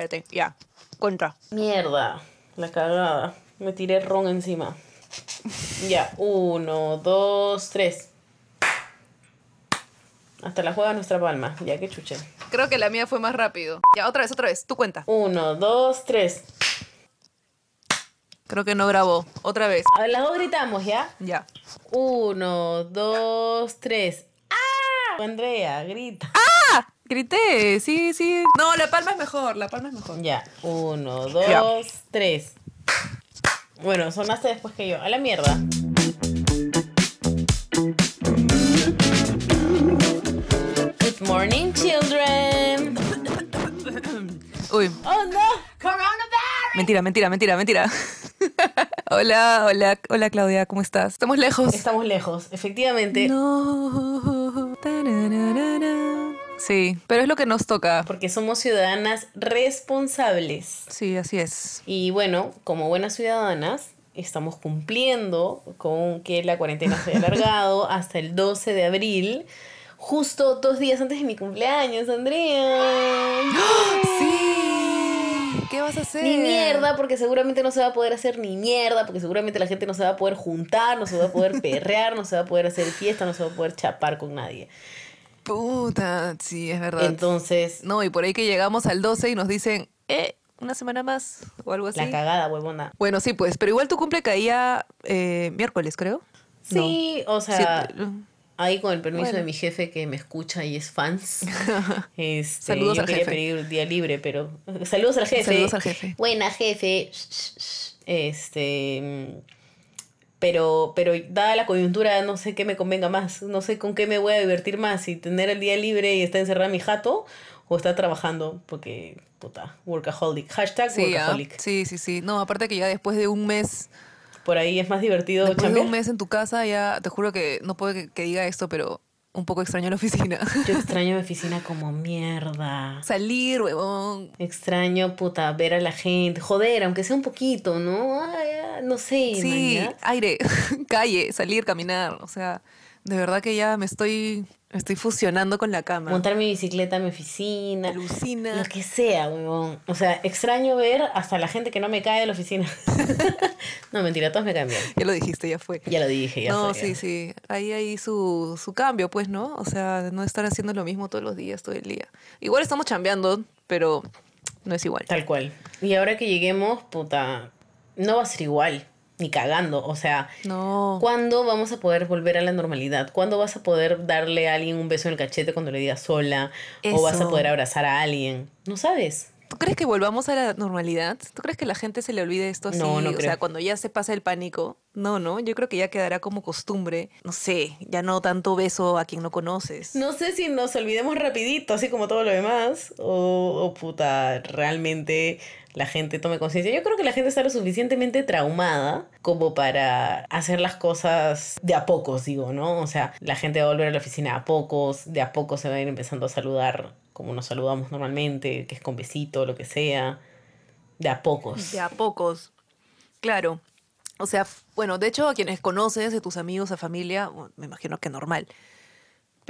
Espérate, ya. Contra. Mierda, la cagada. Me tiré ron encima. Ya, uno, dos, tres. Hasta la juega nuestra palma. Ya que chuche. Creo que la mía fue más rápido. Ya, otra vez, otra vez. Tú cuenta. Uno, dos, tres. Creo que no grabó. Otra vez. A las dos gritamos, ¿ya? Ya. Uno, dos, tres. ¡Ah! Andrea, grita. ¡Ah! Grité, sí, sí. No, la palma es mejor, la palma es mejor. Ya, uno, dos, Ya. tres. Bueno, sonaste después que yo. A la mierda. Good morning, children. Uy, Oh no. mentira, mentira, mentira, mentira. hola, hola, hola Claudia, ¿cómo estás? Estamos lejos. Estamos lejos, efectivamente. No. Tarararara. Sí, pero es lo que nos toca. Porque somos ciudadanas responsables. Sí, así es. Y bueno, como buenas ciudadanas, estamos cumpliendo con que la cuarentena se haya alargado hasta el 12 de abril, justo dos días antes de mi cumpleaños, Andrea. Sí. ¿Qué vas a hacer? Ni mierda, porque seguramente no se va a poder hacer ni mierda, porque seguramente la gente no se va a poder juntar, no se va a poder perrear, no se va a poder hacer fiesta, no se va a poder chapar con nadie. Puta, sí, es verdad. Entonces, no, y por ahí que llegamos al 12 y nos dicen, eh, una semana más o algo así. la cagada, huevona. Bueno, sí, pues, pero igual tu cumple caía eh, miércoles, creo. Sí, o sea, Sí, ahí con el permiso Bueno. de mi jefe que me escucha y es fans. Este, Saludos yo al quería jefe. pedir día libre, pero saludos al jefe. Saludos al jefe. Buena jefe. Este, pero pero dada la coyuntura no sé qué me convenga más, no sé con qué me voy a divertir más, si tener el día libre y estar encerrada en mi jato o estar trabajando porque puta, workaholic. Hashtag Sí, ah, workaholic. sí, sí, sí. No, aparte que ya después de un mes, Por ahí es más divertido después de un mes en tu casa, ya te juro que no puedo que, que diga esto, pero un poco extraño la oficina. Yo extraño mi oficina como mierda. Salir, huevón. Extraño, puta, ver a la gente. Joder, aunque sea un poquito, ¿no? Ay, no sé. Sí, aire, calle, salir, caminar. O sea, de verdad que ya me estoy, estoy fusionando con la cama. Montar mi bicicleta en mi oficina. Alucina. Lo que sea, weón. O sea, extraño ver hasta la gente que no me cae de la oficina. no, mentira, todos me caen bien. Ya lo dijiste, ya fue. Ya lo dije, ya no, fue, sí, ya. sí. Ahí hay su, su cambio, pues, ¿no? O sea, no estar haciendo lo mismo todos los días, todo el día. Igual estamos chambeando, pero no es igual. Tal cual. Y ahora que lleguemos, puta, no va a ser igual. Ni cagando. O sea, No. ¿Cuándo vamos a poder volver a la normalidad? ¿Cuándo vas a poder darle a alguien un beso en el cachete cuando le digas sola? ¿O vas a poder abrazar a alguien? No sabes. ¿Tú crees que volvamos a la normalidad? ¿Tú crees que la gente se le olvide esto así? No, no o creo. sea, cuando ya se pasa el pánico. No, no. Yo creo que ya quedará como costumbre. No sé, ya no tanto beso a quien no conoces. No sé si nos olvidemos rapidito, así como todo lo demás, o, o puta, realmente la gente tome conciencia. Yo creo que la gente está lo suficientemente traumada como para hacer las cosas de a pocos, digo, ¿no? O sea, la gente va a volver a la oficina a pocos, de a poco se va a ir empezando a saludar como nos saludamos normalmente, que es con besito, lo que sea, de a pocos. De a pocos. Claro. O sea, bueno, de hecho, a quienes conoces, de tus amigos, a familia, me imagino que normal.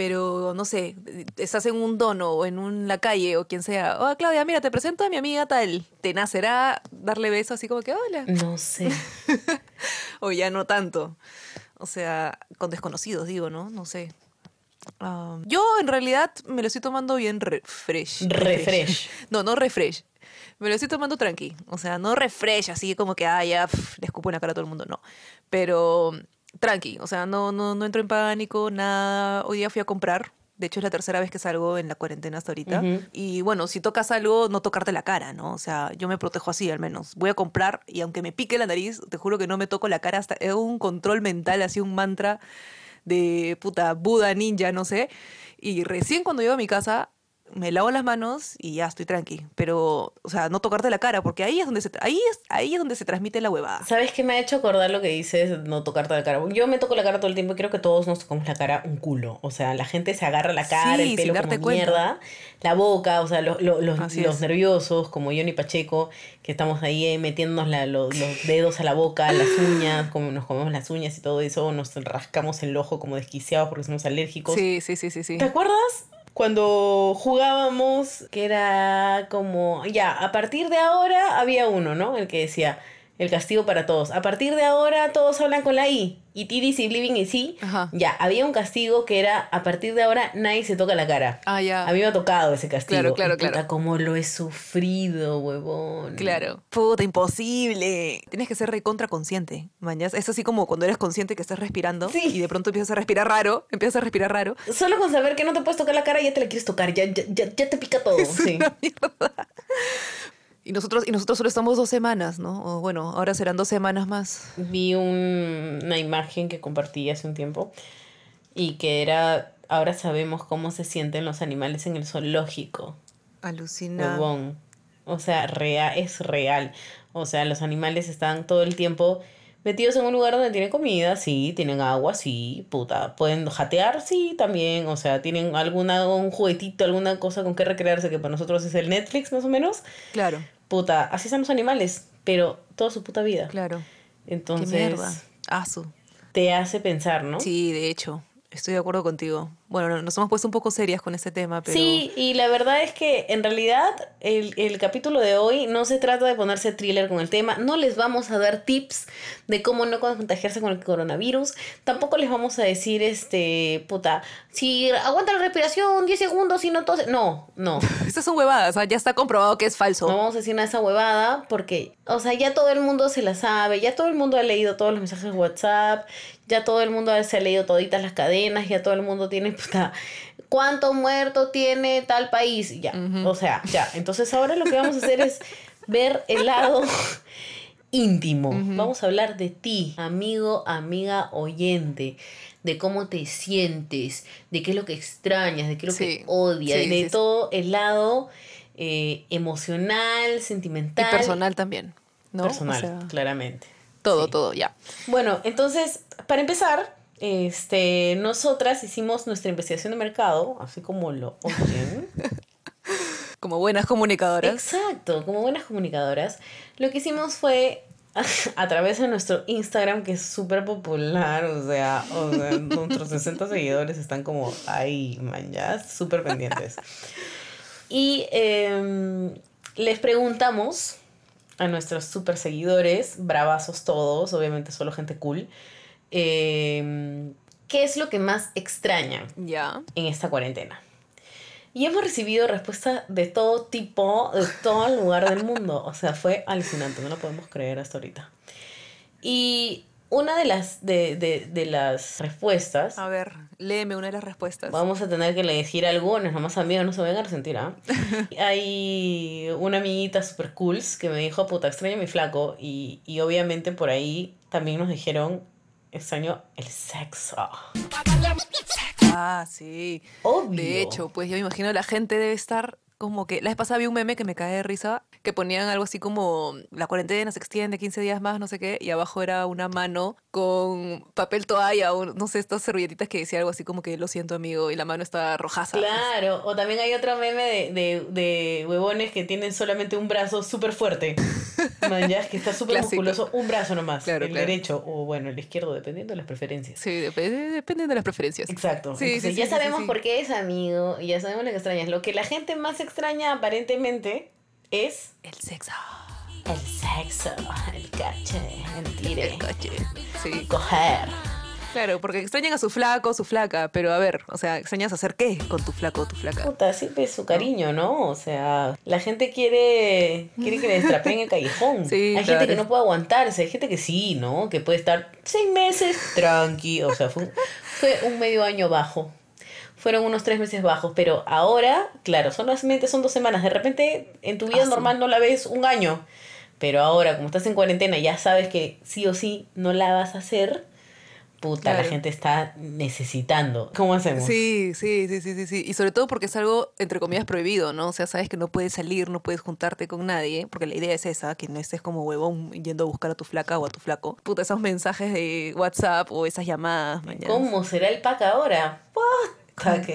Pero, no sé, estás en un dono o en un- la calle o quien sea. Oh, Claudia, mira, te presento a mi amiga tal. ¿Te nacerá darle beso así como que hola? No sé. O ya no tanto. O sea, con desconocidos, digo, ¿no? No sé. Yo, en realidad, me lo estoy tomando bien refresh. Refresh. No, no refresh. Me lo estoy tomando tranqui. O sea, no refresh, así como que, ah, ya, pf, le escupo en la cara a todo el mundo. No. Pero tranqui. O sea, no, no, no entro en pánico, nada. Hoy día fui a comprar. De hecho, es la tercera vez que salgo en la cuarentena hasta ahorita. Y bueno, si tocas algo, no tocarte la cara, ¿no? O sea, yo me protejo así al menos. Voy a comprar y aunque me pique la nariz, te juro que no me toco la cara hasta... Es un control mental, así un mantra de puta Buda, ninja, no sé. Y recién cuando llego a mi casa, me lavo las manos y ya estoy tranqui. Pero, o sea, no tocarte la cara, porque ahí es donde se, ahí es, ahí es donde se transmite la huevada. ¿Sabes qué me ha hecho acordar lo que dices, no tocarte la cara? Yo me toco la cara todo el tiempo y creo que todos nos tocamos la cara un culo. O sea, la gente se agarra la cara, Sí, el pelo como cuenta. mierda, la boca, o sea, lo- lo- los, los nerviosos, como Johnny Pacheco, que estamos ahí eh, metiéndonos la- lo- los dedos a la boca, las uñas, como nos comemos las uñas y todo eso, nos rascamos el ojo como desquiciados porque somos alérgicos. Sí, sí, sí, sí, sí. ¿Te acuerdas? Cuando jugábamos, que era como, ya, a partir de ahora había uno, ¿no? El que decía, el castigo para todos. A partir de ahora todos hablan con la I. Y y Living y sí. Ya, había un castigo que era, a partir de ahora nadie se toca la cara. Ah, ya. A mí me ha tocado ese castigo. Claro, claro, Y puta, claro. cómo lo he sufrido, huevón. Claro. Puta, imposible. Tienes que ser recontra consciente. Mañas. Es así como cuando eres consciente que estás respirando Sí. y de pronto empiezas a respirar raro. Empiezas a respirar raro. Solo con saber que no te puedes tocar la cara ya te la quieres tocar, ya, ya, ya, ya te pica todo. Sí. Una mierda. Y nosotros, y nosotros solo estamos dos semanas, ¿no? O bueno, ahora serán dos semanas más. Vi un- una imagen que compartí hace un tiempo y que era, ahora sabemos cómo se sienten los animales en el zoológico. Alucina. Huevón. O sea, rea- es real. O sea, los animales están todo el tiempo metidos en un lugar donde tienen comida, sí, tienen agua, sí, puta. Pueden jatear, sí, también. O sea, tienen alguna, un juguetito, alguna cosa con que recrearse, que para nosotros es el Netflix más o menos. Claro, Puta, así son los animales, pero toda su puta vida. claro. Entonces, Qué mierda. Asu. te hace pensar, ¿no? Sí, de hecho. Estoy de acuerdo contigo. Bueno, nos hemos puesto un poco serias con este tema, pero. Sí, y la verdad es que en realidad el, el capítulo de hoy no se trata de ponerse thriller con el tema, no les vamos a dar tips de cómo no contagiarse con el coronavirus, tampoco les vamos a decir, este, puta, si aguanta la respiración 10 segundos y no tose, no, no, Estas son huevadas, o sea, ya está comprobado que es falso. no vamos a decir nada de esa huevada porque, o sea, ya todo el mundo se la sabe, ya todo el mundo ha leído todos los mensajes de WhatsApp, ya todo el mundo se ha leído toditas las cadenas, ya todo el mundo tiene, puta, ¿cuánto muerto tiene tal país? Ya, o sea, ya. Entonces ahora lo que vamos a hacer es ver el lado íntimo. Vamos a hablar de ti, amigo, amiga, oyente. De cómo te sientes, de qué es lo que extrañas, de qué es lo Sí, que odias, sí, de sí, todo el lado eh, emocional, y sentimental. personal también. ¿no? Personal, O sea, claramente. todo, todo, ya. Bueno, entonces, para empezar, este, nosotras hicimos nuestra investigación de mercado, así como lo oyen. Como buenas comunicadoras. Exacto, como buenas comunicadoras. Lo que hicimos fue a través de nuestro Instagram, que es súper popular, o sea, o sea, nuestros 60 seguidores están como ahí, man, ya, súper pendientes. Y em, les preguntamos a nuestros super seguidores, bravazos todos, obviamente solo gente cool, em, ¿qué es lo que más extrañan Ya. en esta cuarentena? Y hemos recibido respuestas de todo tipo, de todo lugar del mundo. O sea, fue alucinante, no lo podemos creer hasta ahorita. Y una de las, de, de, de las respuestas, A ver, léeme una de las respuestas. vamos a tener que elegir algunas, nomás amigos, no se vayan a resentir, ¿ah? Hay una amiguita super cool que me dijo, puta, extraño a mi flaco. Y, y obviamente por ahí también nos dijeron, extraño el sexo. Ah, sí. Obvio. De hecho, pues yo me imagino la gente debe estar como que... La vez pasada vi un meme que me cae de risa, que ponían algo así como la cuarentena se extiende 15 días más, no sé qué, y abajo era una mano con papel toalla o no sé, estas servilletitas que decía algo así como que lo siento amigo, y la mano está rojaza. Claro, o también hay otro meme de, de, de huevones que tienen solamente un brazo súper fuerte. Man, ya, que está súper musculoso, un brazo nomás. Claro, el claro. derecho, o bueno, el izquierdo, dependiendo de las preferencias. Sí, depende, depende de las preferencias. Exacto. Sí, Entonces, sí, ya sí, sabemos por qué es amigo y ya sabemos lo que extrañas. Lo que la gente más extraña aparentemente es El sexo. El sexo, el cache, el tire, El coche. Sí. coger. Claro, porque extrañan a su flaco, su flaca, pero a ver, o sea, extrañas hacer qué con tu flaco o tu flaca. Puta, siempre es su cariño, ¿no? O sea, la gente quiere, quiere que le destrapeen el callejón. Sí, hay claro. gente que no puede aguantarse, hay gente que sí, ¿no? Que puede estar seis meses tranqui. O sea, fue fue un medio año bajo. Fueron unos tres meses bajos, pero ahora, claro, solamente son dos semanas. De repente, en tu vida Ah, sí. normal no la ves un año. Pero ahora, como estás en cuarentena, ya sabes que sí o sí no la vas a hacer. Puta, la Claro. gente está necesitando. ¿Cómo hacemos? Sí, sí, sí, sí, sí, sí. Y sobre todo porque es algo, entre comillas, prohibido, ¿no? O sea, sabes que no puedes salir, no puedes juntarte con nadie, porque la idea es esa, que no estés como huevón yendo a buscar a tu flaca o a tu flaco. Puta, esos mensajes de WhatsApp o esas llamadas, mañana. ¿Cómo será el pack ahora? Puta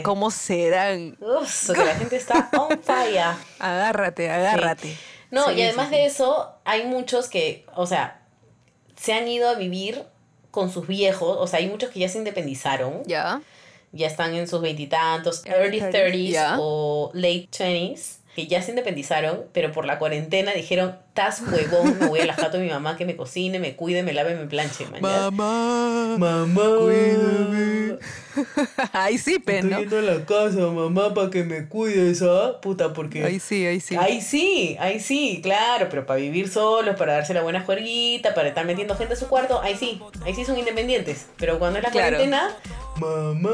¿Cómo serán? Uf, que la gente está on fire. Agárrate, agárrate. No, Sí, y además sí. de eso, hay muchos que, o sea, se han ido a vivir con sus viejos, o sea, hay muchos que ya se independizaron, ¿Ya? ya están en sus veintitantos, early 30s Ya. o late 20s, que ya se independizaron, pero por la cuarentena dijeron, tas huevón, me voy a la jato de mi mamá que me cocine, me cuide, me lave, me planche, man. ya". Mamá. Mamá, Cuídame. Ahí sí, pe, estoy yendo a la casa, mamá, para que me cuides, ¿ah? Puta, porque... Ahí sí, ahí sí. Ahí sí, ahí sí, claro, pero para vivir solos, para darse la buena juerguita, para estar metiendo gente a su cuarto, ahí sí, ahí sí son independientes. Pero cuando es la Claro. cuarentena, mamá.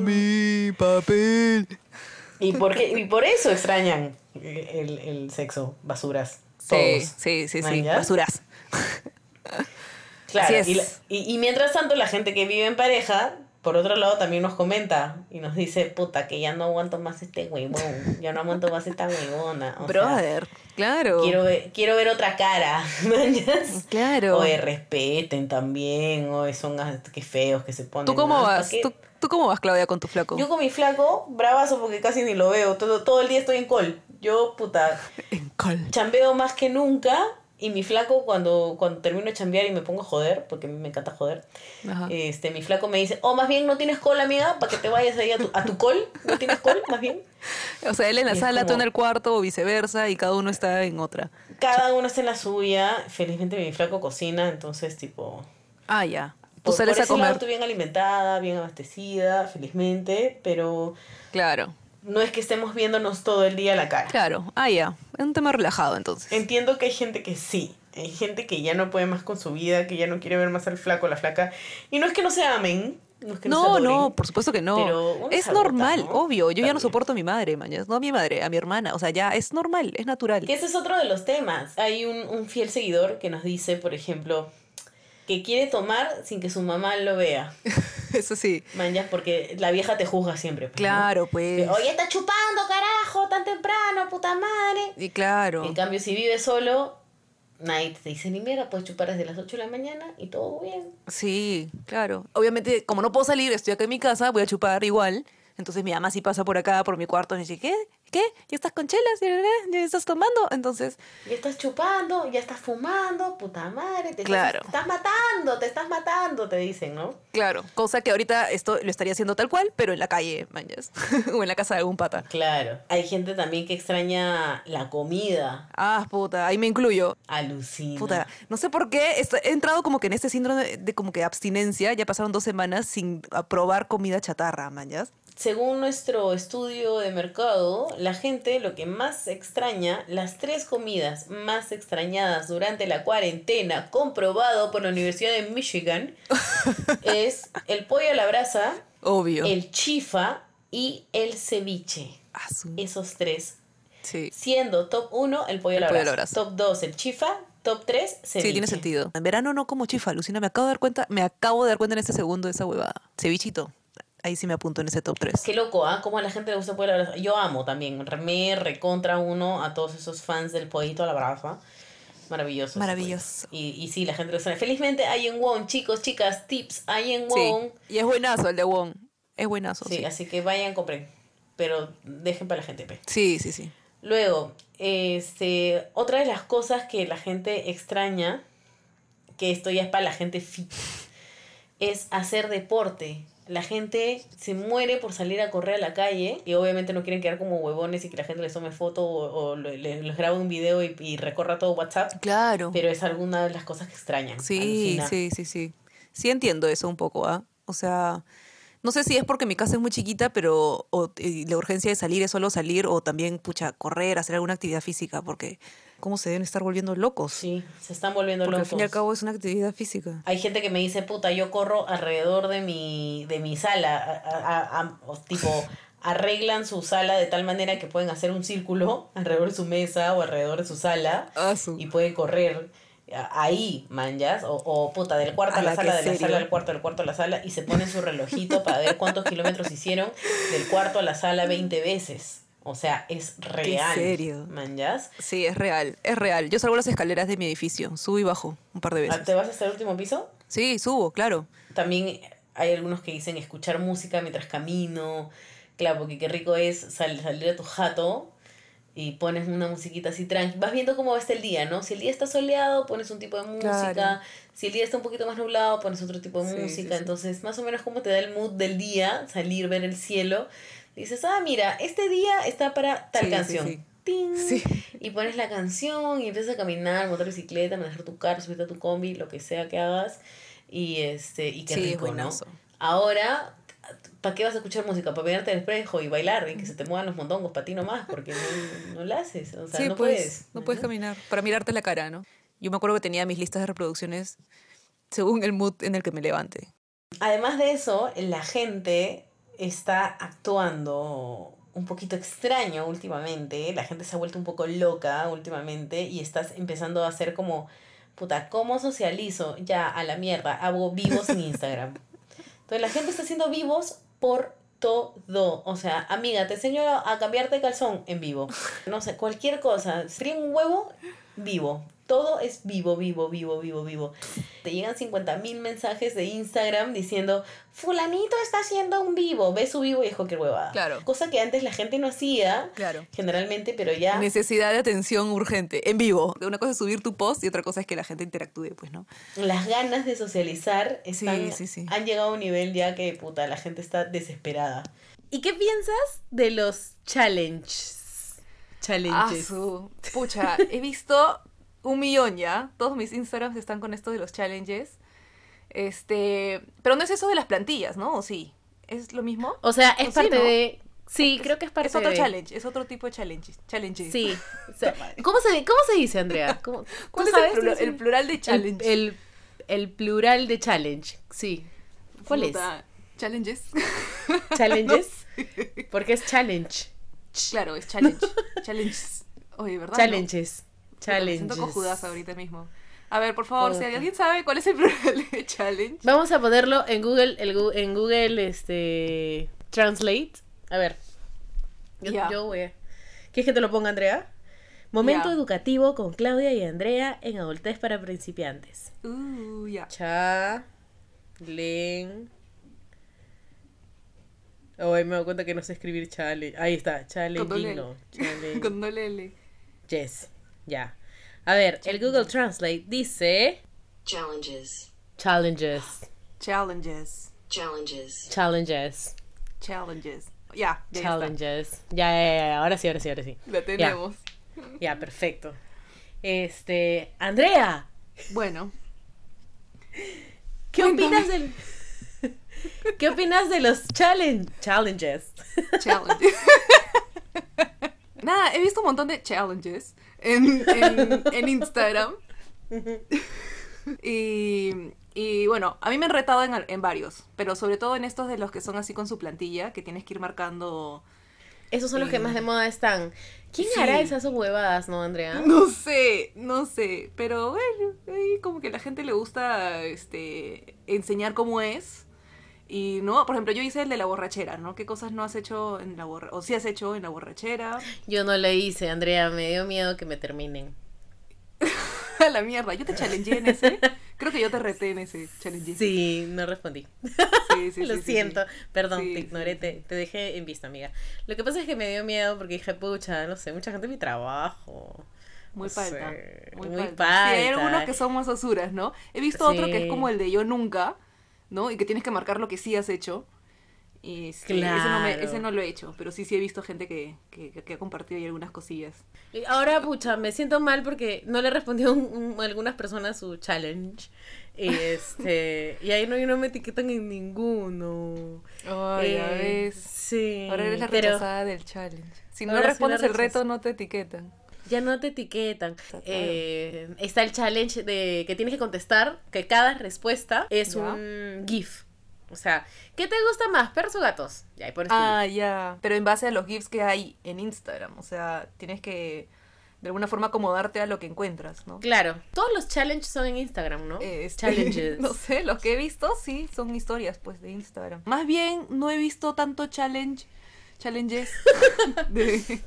Mami, papel. Y por, qué- y por eso extrañan el, el sexo, basuras. Sí, Todos. sí, sí, sí. ¿Man, ya? Basuras. Claro, y, la- y, y mientras tanto la gente que vive en pareja, por otro lado también nos comenta y nos dice, puta, que ya no aguanto más este huevón, ya no aguanto más esta huevona. o sea, Brother, claro. quiero, ver, quiero ver otra cara. Claro. Oye, respeten también, oye, son qué feos que se ponen. ¿Tú cómo ¿no? ¿Pa' vas? ¿Tú, tú cómo vas, Claudia, con tu flaco? Yo con mi flaco, bravazo porque casi ni lo veo, todo, todo el día estoy en call. Yo, puta, En col. chambeo más que nunca y mi flaco cuando, cuando termino de chambear y me pongo a joder, porque a mí me encanta joder, Ajá. este, mi flaco me dice, oh, más bien no tienes call, amiga, para que te vayas ahí a tu, a tu call, no tienes call, más bien. O sea, él en la y sala, tú en el cuarto o viceversa y cada uno está en otra. Cada uno está en la suya, felizmente mi flaco cocina, entonces tipo... Ah, ya. Tú Por, sales por a ese lado comer. estoy bien alimentada, bien abastecida, felizmente, pero Claro, no es que estemos viéndonos todo el día la cara. claro. Ah, ya. Es un tema relajado entonces. Entiendo que hay gente que sí, hay gente que ya no puede más con su vida, que ya no quiere ver más al flaco o la flaca. Y no es que no se amen, no es que no, se No, adoren, no, por supuesto que no. pero Es normal, ¿no? obvio. Yo ya no soporto a mi madre, mañas. No a mi madre, a mi hermana. O sea, ya es normal, es natural. Que ese es otro de los temas. Hay un, un fiel seguidor que nos dice, por ejemplo, que quiere tomar sin que su mamá lo vea. Eso sí. Manjas, porque la vieja te juzga siempre. pues, ¿no? Claro, pues. Oye, está chupando, carajo, tan temprano, puta madre. Y claro. En cambio, si vives solo, nadie te dice ni mierda, puedes chupar desde las 8 de la mañana y todo bien. Sí, claro. Obviamente, como no puedo salir, estoy acá en mi casa, voy a chupar igual. Entonces mi mamá sí pasa por acá, por mi cuarto, y me dice, ¿qué? ¿Qué? ¿Ya estás con chelas? ¿Ya estás tomando? Entonces, Ya estás chupando, ya estás fumando, puta madre, te, Claro. estás, te estás matando, te estás matando, te dicen, ¿no? claro, cosa que ahorita esto lo estaría haciendo tal cual, pero en la calle, mañas. o en la casa de algún pata. Claro. Hay gente también que extraña la comida. Ah, puta, ahí me incluyo. Alucina. Puta, no sé por qué he entrado como que en este síndrome de, de como que abstinencia. Ya pasaron dos semanas sin probar comida chatarra, mañas. Según nuestro estudio de mercado, la gente lo que más extraña, las tres comidas más extrañadas durante la cuarentena, comprobado por la Universidad de Michigan, es el pollo a la brasa, Obvio. el chifa y el ceviche. Esos tres. Sí. Siendo top 1 el pollo a la pollo a la brasa, brasa. top 2 el chifa, top 3 ceviche. Sí, tiene sentido. En verano no como chifa, Lucina. Me acabo de dar cuenta, me acabo de dar cuenta en este segundo de esa huevada. Cevichito. Ahí sí me apunto en ese top 3. Qué loco, ¿ah? Cómo a la gente le gusta el pollo a la brasa. Yo amo también. Me recontra uno a todos esos fans del pollito a la brasa. Maravilloso. ese Maravilloso. Y, y sí, la gente lo suena. Felizmente hay en Wong, chicos, chicas, tips. Hay en Sí. Wong. Y es buenazo el de Wong. Es buenazo. Sí, Sí, así que vayan, compren. Pero dejen para la gente, pe. sí, sí. sí. Luego, este, otra de las cosas que la gente extraña, que esto ya es para la gente fit, es hacer deporte. La gente se muere por salir a correr a la calle y obviamente no quieren quedar como huevones y que la gente les tome foto o, o le- le- les grabe un video y, y recorra todo WhatsApp, Claro. pero es alguna de las cosas que extrañan. Sí, alucina. sí, sí, sí. Sí entiendo eso un poco, ¿ah? O sea, no sé si es porque mi casa es muy chiquita, pero o, la urgencia de salir es solo salir o también, pucha, correr, hacer alguna actividad física, porque ¿cómo se deben estar volviendo locos? Sí, se están volviendo porque al locos. fin y al cabo es una actividad física. Hay gente que me dice, puta, yo corro alrededor de mi, de mi sala. a- a- a- tipo, arreglan su sala de tal manera que pueden hacer un círculo alrededor de su mesa o alrededor de su sala Ah, su- y pueden correr ahí, manjas, o, o puta, del cuarto a, A la la sala, de la sala al cuarto, del cuarto a la sala, y se ponen su relojito para ver cuántos kilómetros hicieron del cuarto a la sala 20 veces. O sea, es real. serio? Manjas. Sí, es real, es real. Yo salgo las escaleras de mi edificio, subo y bajo un par de Ah, veces. ¿Te vas hasta el último piso? Sí, subo, claro. También hay algunos que dicen escuchar música mientras camino. Claro, porque qué rico es sal- salir a tu jato y pones una musiquita así tranqui. Vas viendo cómo va este el día, ¿no? Si el día está soleado, pones un tipo de música. Claro. Si el día está un poquito más nublado, pones otro tipo de Sí, sí, música. sí. Entonces, más o menos como te da el mood del día, salir, ver el cielo. Dices, ah, mira, este día está para tal Sí, canción. sí. ¡Ting! Sí. Y pones la canción y empiezas a caminar, montar bicicleta, manejar tu carro, subirte a tu combi, lo que sea que hagas. Y este, y qué rico, ¿no? Ahora, ¿para qué vas a escuchar música? Para mirarte al espejo y bailar y que se te muevan los mondongos para ti nomás, porque no, no la haces. O sea, no pues, puedes. no puedes caminar. Para mirarte la cara, ¿no? Yo me acuerdo que tenía mis listas de reproducciones según el mood en el que me levante. Además de eso, la gente está actuando un poquito extraño últimamente. La gente se ha vuelto un poco loca últimamente y estás empezando a hacer como, puta, ¿cómo socializo? Ya, a la mierda, hago vivos en Instagram. Entonces la gente está haciendo vivos por todo. O sea, amiga, te enseño a, cambiarte de calzón en vivo. No sé, cualquier cosa. Fríe un huevo, vivo. Todo es vivo, vivo, vivo, vivo, vivo. Te llegan 50 mil mensajes de Instagram diciendo, fulanito está haciendo un vivo. Ve su vivo y es cualquier huevada. Claro. Cosa que antes la gente no hacía, Claro. generalmente, pero ya... Necesidad de atención urgente, en vivo. Una cosa es subir tu post y otra cosa es que la gente interactúe, pues, ¿no? las ganas de socializar están, sí, sí. han llegado a un nivel ya que, puta, la gente está desesperada. ¿Y qué piensas de los challenges? Ah, Challenges. su- Pucha, he visto un millón ya. Todos mis Instagrams están con esto de los challenges. Este, pero no es eso de las plantillas, ¿no? ¿O sí? ¿Es lo mismo? O sea, es O sí, parte ¿no? de... Sí, creo que es parte es otro de... challenge, es otro tipo de challenges. challenges. Sí. O sea, ¿cómo, se, ¿Cómo se dice, Andrea? ¿Cómo, ¿tú ¿Cuál es sabes? el, plura- el plural de challenge? El, el plural de challenge, sí. ¿Cuál es? Challenges. ¿Challenges? Porque es challenge. claro, es challenge. Challenges. Oye, ¿verdad? no? Challenges. Me siento cojudas ahorita mismo. A ver, por favor, si Puta. alguien sabe cuál es el plural de challenge. Vamos a ponerlo en Google, el en Google este Translate. A ver. Yo, Ya. yo voy a... ¿Quieres que te lo ponga, Andrea? Momento Ya. educativo con Claudia y Andrea en adultez para principiantes. Uh, ya. Cha. Len. Oh, me doy cuenta que no sé escribir challenge. Ahí está, challenge. Con. Yes. Ya. A ver, el Google Translate dice Challenges. challenges. Challenges. Challenges. Challenges. Challenges. Ya, ya. Challenges. Ya, ya, ya, ya, ahora sí, ahora sí, ahora sí. La tenemos. Ya, perfecto. Este, Andrea, Bueno, ¿qué Cuéntame. opinas del ¿Qué opinas de los challenge challenges? challenges. Nada, he visto un montón de challenges en, en, en Instagram. Y, y bueno, a mí me han retado en, en varios, pero sobre todo en estos de los que son así con su plantilla, que tienes que ir marcando... Esos son los que Eh, más de moda están. ¿Quién sí. hará esas huevadas, no, Andrea? No sé, no sé, pero bueno, ahí como que a la gente le gusta este enseñar cómo es. Y no, por ejemplo, yo hice el de la borrachera, ¿no? ¿Qué cosas no has hecho en la borrachera? O sí has hecho en la borrachera. Yo no lo hice, Andrea, me dio miedo que me terminen. A la mierda, yo te challengeé en ese. Creo que yo te reté en ese challenge. Sí, no respondí. sí, sí, lo sí, siento, perdón, te ignoré. Te, te dejé en vista, amiga. Lo que pasa es que me dio miedo porque dije, pucha, no sé, mucha gente en mi trabajo. Muy palta. Muy, muy palta. Sí, hay palta. algunos que son más osuras, ¿no? He visto otro que es como el de yo nunca, ¿no? Y que tienes que marcar lo que sí has hecho. Y ese, no me- Claro. ese no lo he hecho, pero sí, sí he visto gente que, que, que ha compartido ahí algunas cosillas. Y Ahora, pucha, me siento mal porque no le respondió un- un- a algunas personas su challenge. Y este, y ahí no, no me etiquetan en ninguno. Ay, Eh, ves. Sí. Ahora eres la pero rechazada del challenge. Si no respondes el reto, no te etiquetan. Ya no te etiquetan. Eh, está el challenge de que tienes que contestar, que cada respuesta es un GIF. O sea, ¿qué te gusta más, perros o gatos? Ya, ahí pones tu Ah, ya. Pero en base a los GIFs que hay en Instagram. O sea, tienes que de alguna forma acomodarte a lo que encuentras, ¿no? Claro, todos los challenges son en Instagram, ¿no? Este, Challenges. no sé, los que he visto sí son historias pues de Instagram. Más bien no he visto tanto challenge, challenges de-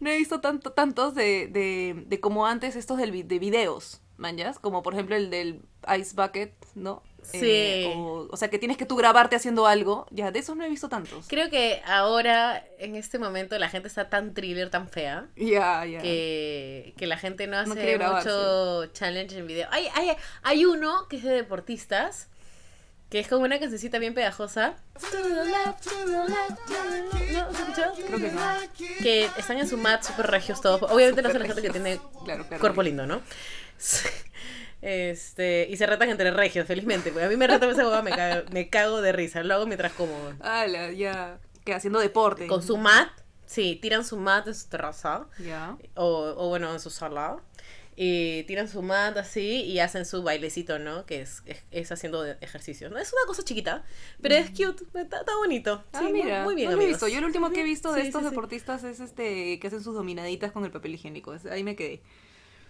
no he visto tanto tantos de, de, de como antes estos del, de videos, manjas, como por ejemplo el del Ice Bucket, ¿no? eh, Sí. o, o sea, que tienes que tú grabarte haciendo algo. Ya, de esos no he visto tantos. Creo que ahora, en este momento, la gente está tan thriller, tan fea, Ya, ya. que, que la gente no hace mucho challenge en video. Hay, hay, hay uno que es de deportistas, que es como una cancioncita bien pegajosa. Creo que no. Que están en su mat súper regios todos. Obviamente no son la gente que tiene Claro, claro. cuerpo lindo, ¿no? Este, y se retan entre regios, felizmente. A mí me retan esa hueá, me cago, me cago de risa. Lo hago mientras como. Ala, ya. Que haciendo deporte. Con su mat, sí, tiran su mat en su terraza. Ya. O, o bueno, en su sala. Y tiran su mat así y hacen su bailecito, ¿no? Que es, es, es haciendo ejercicio. ¿no? Es una cosa chiquita, pero es cute, está, está bonito. Ah, Sí, muy- mira, muy, bien, no lo he visto. Yo lo último que he visto de Sí, estos sí, deportistas es este que hacen sus dominaditas con el papel higiénico. Ahí me quedé.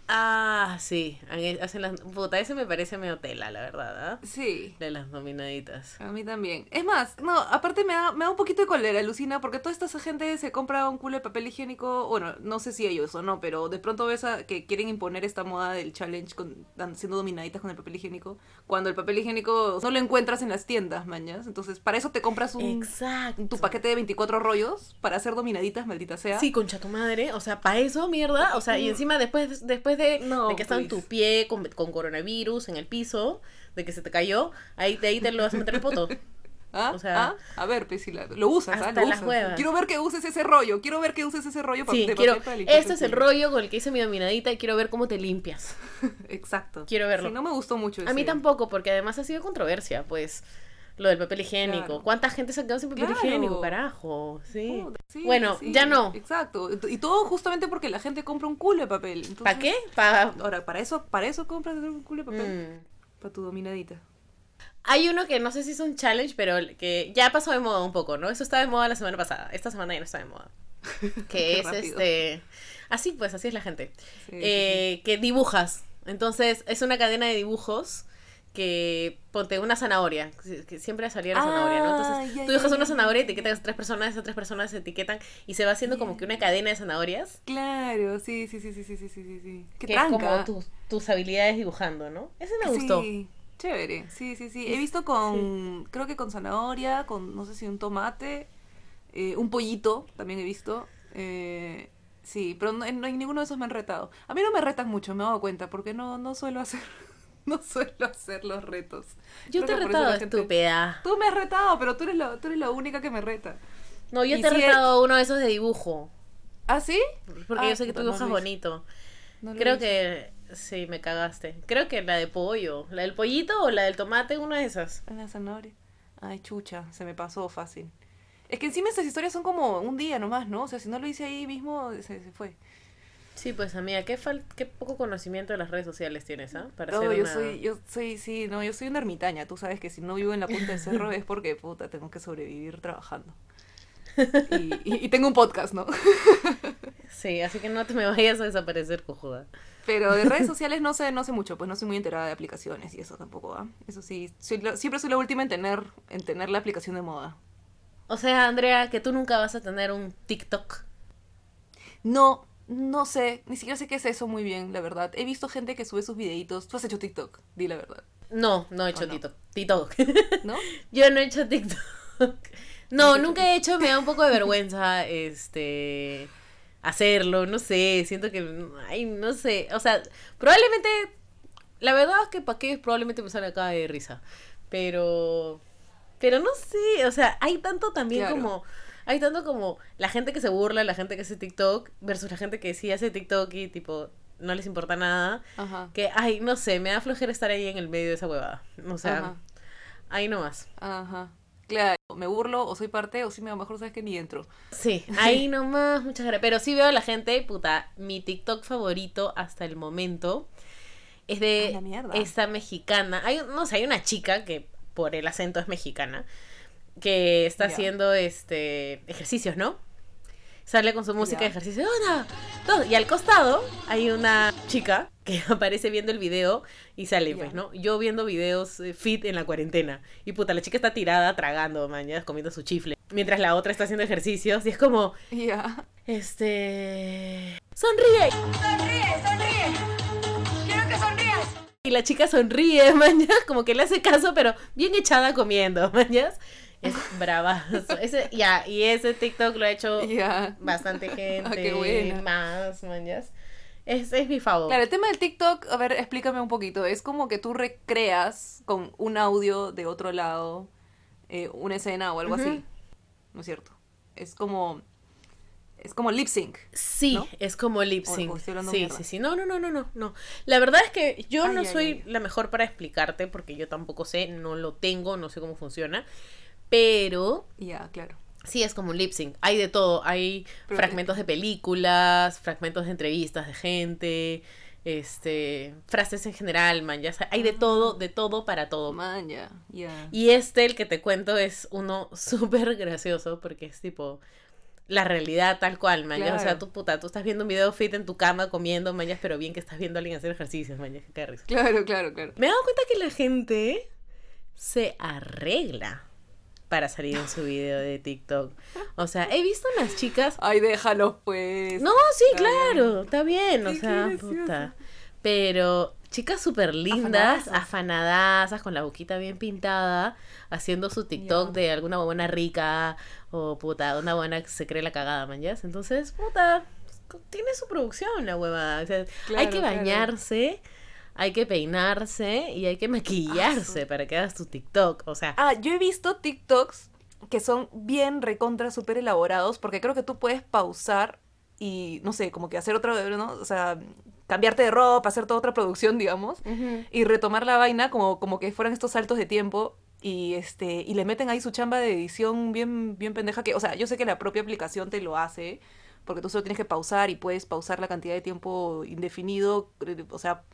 Ah, sí. Hacen las... Puta, ese me parece medio tela, la verdad, ¿ah? Sí. De las dominaditas. A mí también. Es más, no, aparte me da, me da un poquito de cólera, alucina, porque toda esta gente se compra un culo de papel higiénico, bueno, no sé si ellos o no, pero de pronto ves a, que quieren imponer esta moda del challenge con, siendo dominaditas con el papel higiénico, cuando el papel higiénico no lo encuentras en las tiendas, mañas. Entonces, para eso te compras un, Exacto. tu paquete de 24 rollos para hacer dominaditas, maldita sea. Sí, concha tu madre. O sea, para eso, mierda. O sea, y encima después, después de, No, de que está en tu pues. pie con, con coronavirus en el piso, de que se te cayó, ahí, de ahí te lo vas a meter el poto. ¿Ah? o sea- ¿Ah? A ver, pues, si la- lo usas, ¿ah? Hasta Lo las usas. Quiero ver que uses ese rollo, quiero ver que uses ese rollo pa- Sí, quiero. para Este es el rollo con el que hice mi dominadita y quiero ver cómo te limpias. Exacto. Quiero verlo. Sí, no me gustó mucho A mí tampoco, porque además ha sido controversia, pues. Lo del papel higiénico. Claro. ¿Cuánta gente se ha quedado sin papel Claro. higiénico, carajo? Sí. Puta, sí, bueno, sí, ya no. Exacto. Y todo justamente porque la gente compra un culo de papel. ¿Para qué? Para. Ahora, para eso, para eso compras un culo de papel. Mm. Para tu dominadita. Hay uno que no sé si es un challenge, pero que ya pasó de moda un poco, ¿no? Eso estaba de moda la semana pasada. Esta semana ya no está de moda. Que es rápido. este. Así pues, así es la gente. Sí, Eh, Que dibujas. Entonces, es una cadena de dibujos que ponte una zanahoria, que siempre salía la zanahoria, ¿no? Entonces, Ah, ya, tú dibujas ya, una zanahoria, etiquetas a tres personas, esas tres personas se etiquetan y se va haciendo como que una cadena de zanahorias. Claro, sí, sí, sí, sí, sí, sí, sí, sí. Qué que tranca. es como tus, tus habilidades dibujando, ¿no? Ese me gustó. Sí, chévere. Sí, sí, sí. He visto con, creo que con zanahoria, con no sé si un tomate, eh, un pollito, también he visto. Eh, sí, pero no, no- ninguno de esos me han retado. A mí no me retan mucho, me he dado cuenta, porque no, no suelo hacer, no suelo hacer los retos. Yo Creo te he retado, gente- estúpida. Tú me has retado, pero tú eres la, tú eres la única que me reta. No, yo Y te he retado uno de esos de dibujo. ¿Ah, sí? Porque Ah, yo sé que tú no dibujas bonito. No Creo que sí, me cagaste. Creo que la de pollo. ¿La del pollito o la del tomate? Una de esas. Una zanahoria. Ay, chucha, se me pasó fácil. Es que encima estas historias son como un día nomás, ¿no? O sea, si no lo hice ahí mismo, se, se fue. Sí, pues amiga, qué, fal- qué poco conocimiento de las redes sociales tienes, ¿ah? Para No, yo una- soy, yo soy, sí, no, yo soy una ermitaña. Tú sabes que si no vivo en la punta del cerro es porque, puta, tengo que sobrevivir trabajando. Y, y- y tengo un podcast, ¿no? Sí, así que no te me vayas a desaparecer, cojuda. Pero de redes sociales no sé, no sé mucho, pues no soy muy enterada de aplicaciones y eso tampoco, ¿ah? Eso sí, soy la- siempre soy la última en tener, en tener la aplicación de moda. O sea, Andrea, que tú nunca vas a tener un TikTok. No, no sé, ni siquiera sé qué es eso muy bien, la verdad. He visto gente que sube sus videitos. Tú has hecho TikTok, di la verdad, No, no he hecho. TikTok. TikTok. ¿no? Yo no he hecho TikTok. ¿No nunca he hecho, me da un poco de vergüenza, este, hacerlo, no sé, siento que, ay, no sé, o sea, probablemente, la verdad es que para qué probablemente me sale acá de risa, pero, pero no sé, o sea, hay tanto también Claro. como, hay tanto como la gente que se burla, la gente que hace TikTok, versus la gente que sí hace TikTok y tipo, no les importa nada, Ajá. que, ay, no sé, me da flojera estar ahí en el medio de esa huevada, o sea, Ajá. ahí nomás. Ajá. Claro, me burlo o soy parte o si me a lo mejor sabes que ni entro. Sí, ahí nomás, muchas gracias. Pero sí veo a la gente, puta, mi TikTok favorito hasta el momento es de esta mexicana. Hay, no sé, hay una chica que por el acento es mexicana, que está haciendo este ejercicios, ¿no? Sale con su música de ejercicio. ¡Una! Dos. Y al costado hay una chica que aparece viendo el video y sale, pues, ¿no? Yo viendo videos eh, fit en la cuarentena. Y puta, la chica está tirada, tragando, mañana, comiendo su chifle. Mientras la otra está haciendo ejercicios. Y es como, Ya. este. ¡Sonríe! Sonríe, sonríe. Quiero que sonrías. Y la chica sonríe, mañas, como que le hace caso, pero bien echada comiendo, mañas. Es bravazo. Ese, ya, y ese TikTok lo ha hecho Ya. bastante gente. Ah, qué buena. Más, mañas. Es, es mi favor. Claro, el tema del TikTok, a ver, explícame un poquito. Es como que tú recreas con un audio de otro lado eh, una escena o algo Ujú. así. ¿No es cierto? Es como. Es como lip sync. Sí, ¿no? es como lip O- sync. o hablando sí, mierda. sí, sí. No, no, no, no, no, no. La verdad es que yo Ay, no ay, soy ay. la mejor para explicarte porque yo tampoco sé, no lo tengo, no sé cómo funciona. Pero Ya, claro. sí es como un lip sync. Hay de todo. Hay Pero- fragmentos de películas, fragmentos de entrevistas de gente, este, frases en general, man. Ya hay de todo, de todo para todo. Man, ya, ya. Y este, el que te cuento, es uno súper gracioso porque es tipo la realidad tal cual, man. ya. O sea, tú puta, tú estás viendo un video fit en tu cama comiendo, mañas, pero bien que estás viendo a alguien hacer ejercicios, mañas, que te da risa. Claro, claro, claro. Me he dado cuenta que la gente se arregla para salir en su video de TikTok. O sea, he visto unas chicas Ay, déjalo, pues. no, sí, Está claro, está bien, o sea, puta. Pero chicas súper lindas, afanadazas, con la boquita bien pintada, haciendo su TikTok de alguna buena rica o puta, una buena que se cree la cagada, man, ¿ya? Entonces, puta, tiene su producción la huevada. O sea, hay que claro. Hay que peinarse y hay que maquillarse para que hagas tu TikTok. O sea, Ah, yo he visto TikToks que son bien recontra, súper elaborados, porque creo que tú puedes pausar y, no sé, como que hacer otra, ¿no? O sea, cambiarte de ropa, hacer toda otra producción, digamos, y retomar la vaina como, como que fueran estos saltos de tiempo y este y le meten ahí su chamba de edición bien bien pendeja que o sea yo sé que la propia aplicación te lo hace porque tú solo tienes que pausar y puedes pausar la cantidad de tiempo indefinido o sea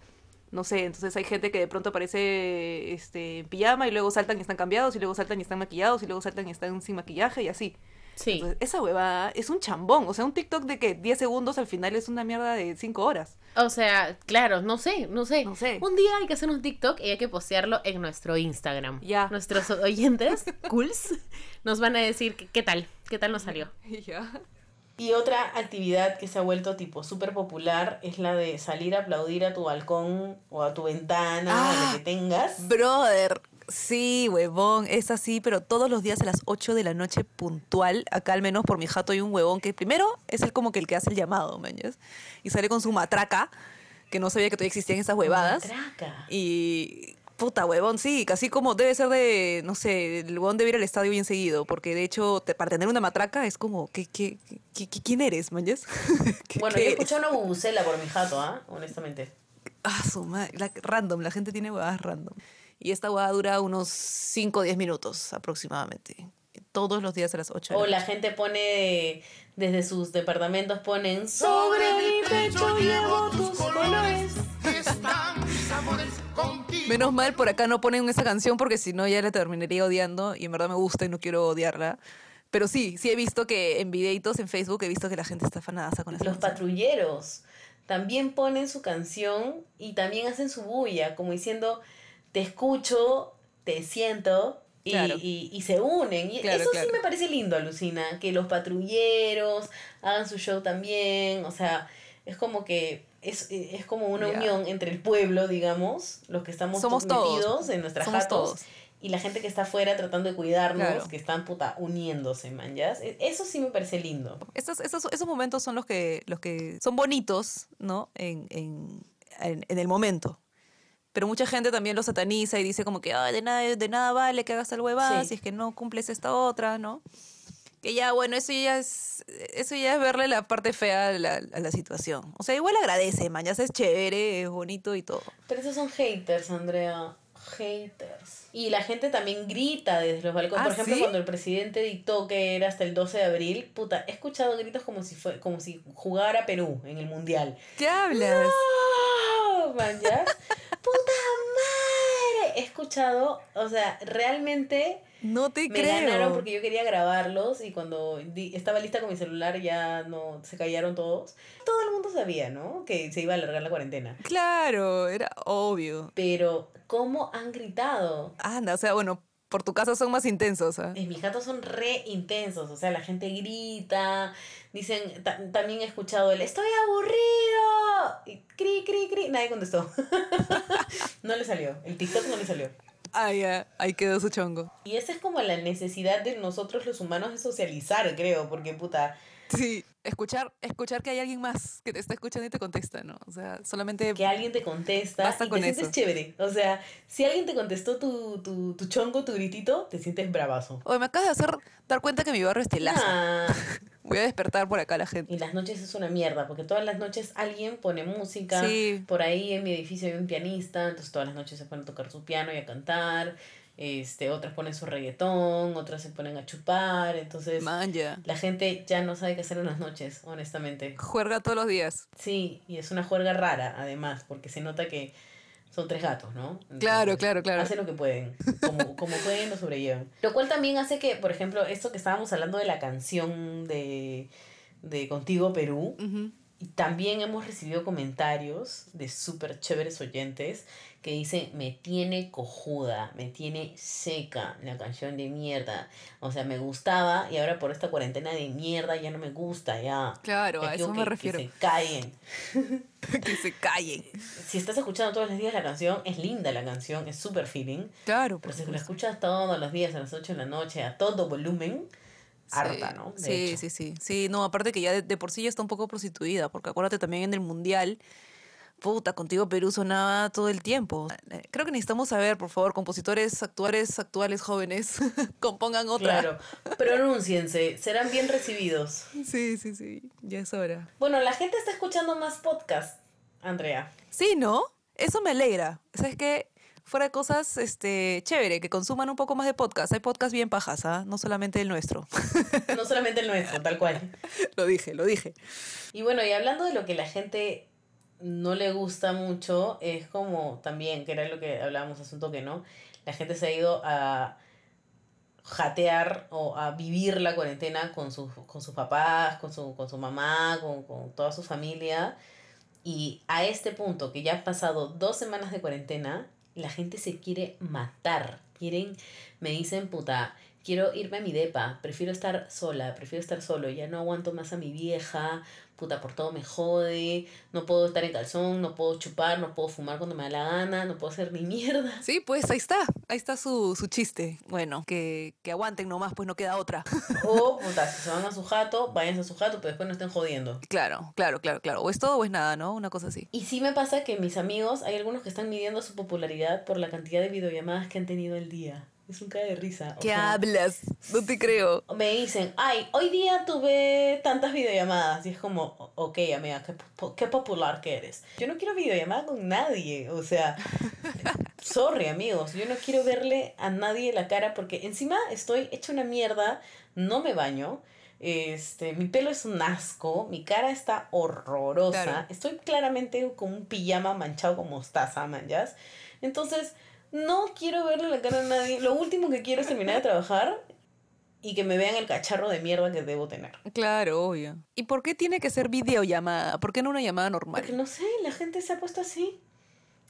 no sé entonces hay gente que de pronto aparece este en pijama y luego saltan y están cambiados y luego saltan y están maquillados y luego saltan y están sin maquillaje y así sí. entonces esa huevada es un chambón o sea un TikTok de que 10 segundos al final es una mierda de 5 horas O sea, claro, no sé, no sé. No sé. Un día hay que hacer un TikTok y hay que postearlo en nuestro Instagram. Ya. Nuestros oyentes, cools, nos van a decir qué tal, qué tal nos salió. ya Y otra actividad que se ha vuelto tipo súper popular es la de salir a aplaudir a tu balcón o a tu ventana o Ah. lo que tengas. Brother, sí, huevón, es así, pero todos los días a las 8 de la noche puntual, acá al menos por mi jato hay un huevón que primero es el como que el que hace el llamado, mañas, y sale con su matraca, que no sabía que todavía existían esas huevadas, Matraca. y puta huevón, sí, casi como debe ser de, no sé, el huevón debe ir al estadio bien seguido, porque de hecho te- para tener una matraca es como, ¿qué, qué, qué- qué- quién eres? ¿Qué- Bueno, yo he escuchado una bubucela por mi jato, ¿ah? Honestamente. Ah, su madre, la- random, la gente tiene huevadas random. Y esta huevada dura unos 5 o 10 minutos aproximadamente. Todos los días a las 8 de O la gente pone, desde sus departamentos ponen, sobre mi pecho llevo tus colores. Menos mal por acá no ponen esa canción porque si no ya la terminaría odiando y en verdad me gusta y no quiero odiarla. Pero sí, sí he visto que en videitos en Facebook he visto que la gente está afanadaza con esa Los canción. patrulleros también ponen su canción y también hacen su bulla, como diciendo, te escucho, te siento. Y, Claro. y- y se unen. Y Claro, eso claro. sí me parece lindo, Alucina. Que los patrulleros hagan su show también. O sea, es como que es, es como una unión entre el pueblo, digamos, los que estamos Somos to- todos. metidos en nuestras Somos jatos, todos. y la gente que está afuera tratando de cuidarnos, Claro. que están puta uniéndose, man. ¿ya? E- Eso sí me parece lindo. Estos, esos, esos momentos son los que, los que son bonitos, ¿no? En, en, en, en el momento. Pero mucha gente también lo sataniza y dice como que Ay, de, nada, de nada vale que hagas tal huevada Sí. si es que no cumples esta otra, ¿no? Que ya, bueno, eso ya es, eso ya es verle la parte fea a la, a la situación. O sea, igual agradece, man, ya es chévere, es bonito y todo. Pero esos son haters, Andrea. Haters. Y la gente también grita desde los balcones. ¿Ah, Por ejemplo, sí? cuando el presidente dictó que era hasta el 12 de abril, puta, he escuchado gritos como si fue, como si jugara Perú en el mundial. ¿Qué hablas? Man, ¿ya? ¡Puta madre! He escuchado, o sea, realmente No te me creo. ganaron porque yo quería grabarlos y cuando di- estaba lista con mi celular ya no se callaron todos. Todo el mundo sabía, ¿no? Que se iba a alargar la cuarentena. Claro, era obvio. Pero, ¿cómo han gritado? Anda, o sea, bueno, por tu casa son más intensos, ¿ah? En mis gatos son re intensos, o sea, la gente grita, dicen, ta- también he escuchado el estoy aburrido, y cri, cri, cri, nadie contestó. no le salió. El TikTok no le salió. Ah, ya, ahí quedó su chongo. Y esa es como la necesidad de nosotros los humanos de socializar, creo, porque puta, Sí, escuchar, escuchar que hay alguien más que te está escuchando y te contesta, ¿no? O sea, solamente... que alguien te contesta Basta y con te sientes chévere. O sea, si alguien te contestó tu, tu, tu chongo, tu gritito, te sientes bravazo. Oye, me acabas de hacer dar cuenta que mi barrio es telazo. Nah. Voy a despertar por acá a la gente. Y las noches es una mierda, porque todas las noches alguien pone música. Sí. Por ahí en mi edificio hay un pianista, entonces todas las noches se ponen a tocar su piano y a cantar. Este, otras ponen su reggaetón, otras se ponen a chupar. Entonces, Man, ya. la gente ya no sabe qué hacer en las noches, honestamente. Juerga todos los días. Sí, y es una juerga rara, además, porque se nota que son tres gatos, ¿no? Claro, claro, claro. Hacen lo que pueden, como, como pueden lo sobrellevan. Lo cual también hace que, por ejemplo, esto que estábamos hablando de la canción de, de Contigo Perú, Ujú. Y también hemos recibido comentarios de súper chéveres oyentes que dicen, me tiene cojuda, me tiene seca la canción de mierda. O sea, me gustaba y ahora por esta cuarentena de mierda ya no me gusta, ya. Claro, Ya a eso me que- refiero. Que se callen. que se callen. Si estás escuchando todos los días la canción, es linda la canción, es súper feeling. Claro, Pero si la escuchas todos los días a las 8 de la noche, a todo volumen, harta, Sí, ¿no? De Sí, hecho. sí, sí. Sí, no, aparte que ya de, de por sí ya está un poco prostituida, porque acuérdate también en el Mundial, puta, contigo Perú sonaba todo el tiempo. Creo que necesitamos saber, por favor, compositores actuales, actuales jóvenes, compongan otra. Claro, pronúnciense, serán bien recibidos. Sí, sí, sí, ya es hora. Bueno, la gente está escuchando más podcast, Andrea. Sí, ¿no? Eso me alegra. ¿Sabes qué? Fuera de cosas, este, chévere, que consuman un poco más de podcast. Hay podcast bien pajas, ¿ah? No solamente el nuestro. No solamente el nuestro, tal cual. lo dije, lo dije. Y bueno, y hablando de lo que la gente no le gusta mucho, es como también, que era lo que hablábamos hace un toque, ¿no? La gente se ha ido a jatear o a vivir la cuarentena con sus, con sus papás, con su, con su mamá, con, con toda su familia. Y a este punto, que ya han pasado dos semanas de cuarentena, la gente se quiere matar. Quieren, me dicen, puta, quiero irme a mi depa, prefiero estar sola, prefiero estar solo, ya no aguanto más a mi vieja, puta, por todo me jode, no puedo estar en calzón, no puedo chupar, no puedo fumar cuando me da la gana, no puedo hacer ni mierda. Sí, pues ahí está. Ahí está su, su chiste. Bueno, que, que aguanten nomás, pues no queda otra. O, puta, si se van a su jato, váyanse a su jato, pero después no estén jodiendo. claro, claro, claro, claro. O es todo o es nada, ¿no? Una cosa así. Y sí me pasa que mis amigos, hay algunos que están midiendo su popularidad por la cantidad de videollamadas que han tenido el día. Es un cae de risa. o ¿Qué sea, hablas? No te creo. me dicen, ay, hoy día tuve tantas videollamadas. Y es como, "O- ok, amiga, qué, qué popular que eres. Yo no quiero videollamada con nadie. O sea, sorry, amigos. Yo no quiero verle a nadie la cara porque encima estoy hecha una mierda, no me baño. Este, mi pelo es un asco, mi cara está horrorosa. Claro. Estoy claramente con un pijama manchado con mostaza, manjas. Entonces, no quiero verle la cara a nadie. Lo último que quiero es terminar de trabajar y que me vean el cacharro de mierda que debo tener. Claro, obvio. ¿Y por qué tiene que ser videollamada? ¿Por qué no una llamada normal? Porque no sé, la gente se ha puesto así.